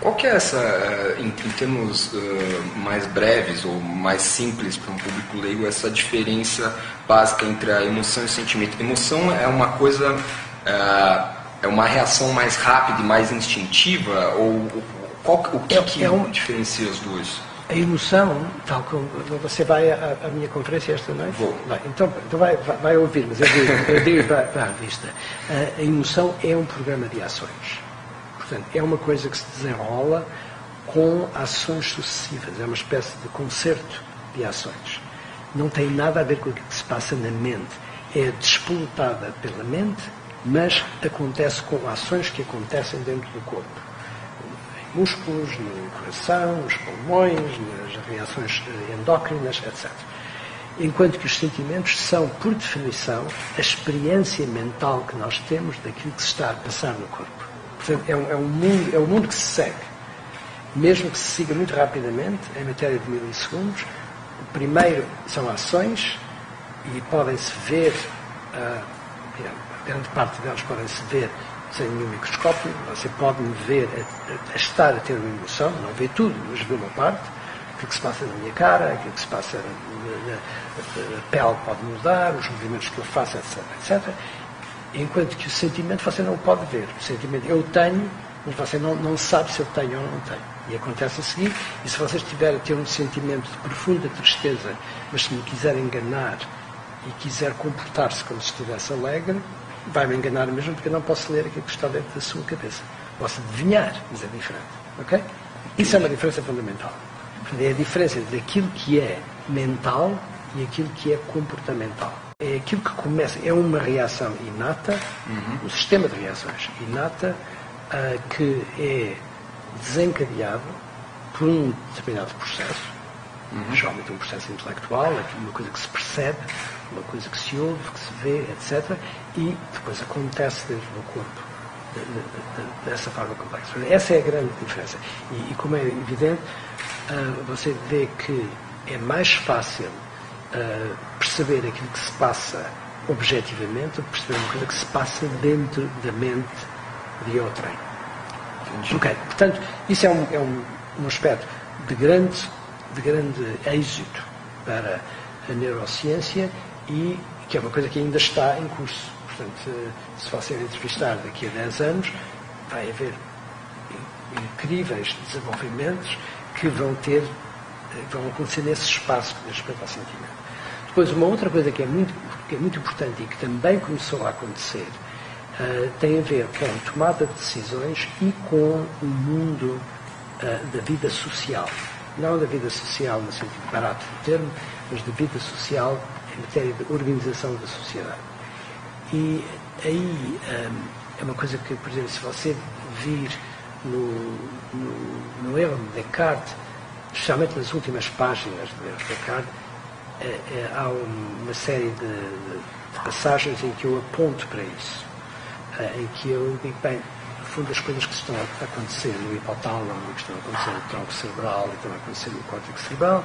Qual que é essa, eh, em, em termos uh, mais breves ou mais simples para um público leigo, essa diferença básica entre a emoção e o sentimento? Emoção é uma coisa, uh, é uma reação mais rápida e mais instintiva? Ou qual, o que, é, que é um, diferencia os dois? A emoção, tal como você vai à, à minha conferência esta noite? Vou. Vai, então, então vai, vai, vai, ouvir, mas eu digo, eu digo para, para a vista. A, a emoção é um programa de ações. Portanto, é uma coisa que se desenrola com ações sucessivas. É uma espécie de concerto de ações. Não tem nada a ver com o que se passa na mente. É despolutada pela mente, mas acontece com ações que acontecem dentro do corpo músculos, no coração, nos pulmões, nas reações endócrinas, etc. Enquanto que os sentimentos são, por definição, a experiência mental que nós temos daquilo que se está a passar no corpo. Portanto, é um, é um mundo, é um mundo que se segue. Mesmo que se siga muito rapidamente, em matéria de milissegundos, o primeiro são ações e podem-se ver, uh, grande parte delas podem-se ver sem nenhum microscópio, você pode me ver a, a, estar a ter uma emoção, não vê tudo, mas vê uma parte, aquilo que se passa na minha cara, aquilo que se passa na, na a pele pode mudar, os movimentos que eu faço, etc, etc. Enquanto que o sentimento você não pode ver. O sentimento eu tenho, mas você não, não sabe se eu tenho ou não tenho. E acontece a seguir, e se vocês tiverem ter um sentimento de profunda tristeza, mas se me quiser enganar e quiser comportar-se como se estivesse alegre, vai-me enganar mesmo porque eu não posso ler aquilo que está dentro da sua cabeça. Posso adivinhar, mas é diferente. Ok? Isso é uma diferença fundamental. É a diferença entre aquilo que é mental e aquilo que é comportamental. É aquilo que começa, é uma reação inata, uhum. um sistema de reações inata, uh, que é desencadeado por um determinado processo, uhum. geralmente um processo intelectual, uma coisa que se percebe, uma coisa que se ouve, que se vê, etc. E depois acontece dentro do corpo de, de, de, dessa forma complexa. Essa é a grande diferença. E, e como é evidente, uh, você vê que é mais fácil uh, perceber aquilo que se passa objetivamente perceber coisa que se passa dentro da mente de outrem. Ok, portanto, isso é um, é um, um aspecto de grande, de grande êxito para a neurociência e que é uma coisa que ainda está em curso. Portanto, se você entrevistar daqui a 10 anos, vai haver incríveis desenvolvimentos que vão ter, vão acontecer nesse espaço que diz respeito ao sentimento. Depois, uma outra coisa que é muito, que é muito importante e que também começou a acontecer uh, tem a ver com tomada de decisões e com o mundo uh, da vida social. Não da vida social no sentido barato do termo, mas da vida social em matéria de organização da sociedade. E aí um, é uma coisa que, por exemplo, se você vir no, no, no erro de Descartes, especialmente nas últimas páginas do erro de Descartes, é, é, há uma série de, passagens em que eu aponto para isso, é, em que eu digo, bem, no fundo, as coisas que estão a acontecer no hipotálamo, que estão a acontecer no tronco cerebral e estão a acontecer no córtex cerebral,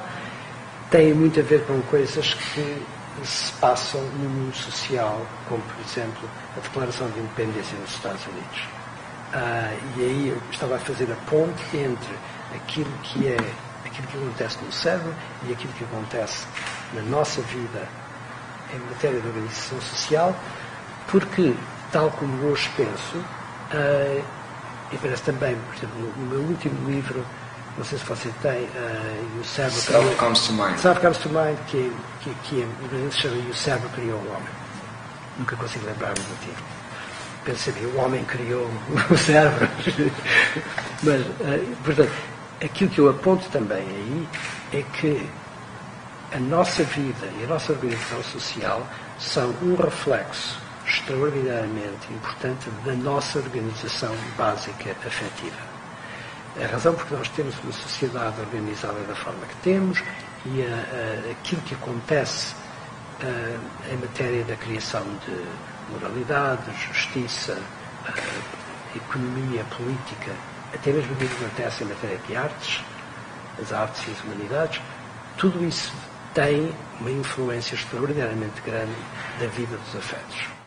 têm muito a ver com coisas que se passam no mundo social, como por exemplo a Declaração de Independência nos Estados Unidos. Ah, e aí eu estava a fazer a ponte entre aquilo que é aquilo que acontece no cérebro e aquilo que acontece na nossa vida em matéria de organização social, porque, tal como hoje penso, ah, e parece também, por exemplo, no meu último livro, não sei se você tem, uh, o cérebro... Self Comes to Mind. Self Comes to Mind, que, que, que em inglês se chama E o Cérebro Criou o Homem. Nunca consigo lembrar-me do título. Penso que o homem criou o cérebro. Mas, uh, portanto, aquilo que eu aponto também aí é que a nossa vida e a nossa organização social são um reflexo extraordinariamente importante da nossa organização básica afetiva. É a razão porque nós temos uma sociedade organizada da forma que temos e a, a, aquilo que acontece a, em matéria da criação de moralidade, justiça, economia, política, até mesmo aquilo que acontece em matéria de artes, as artes e as humanidades, tudo isso tem uma influência extraordinariamente grande da vida dos afetos.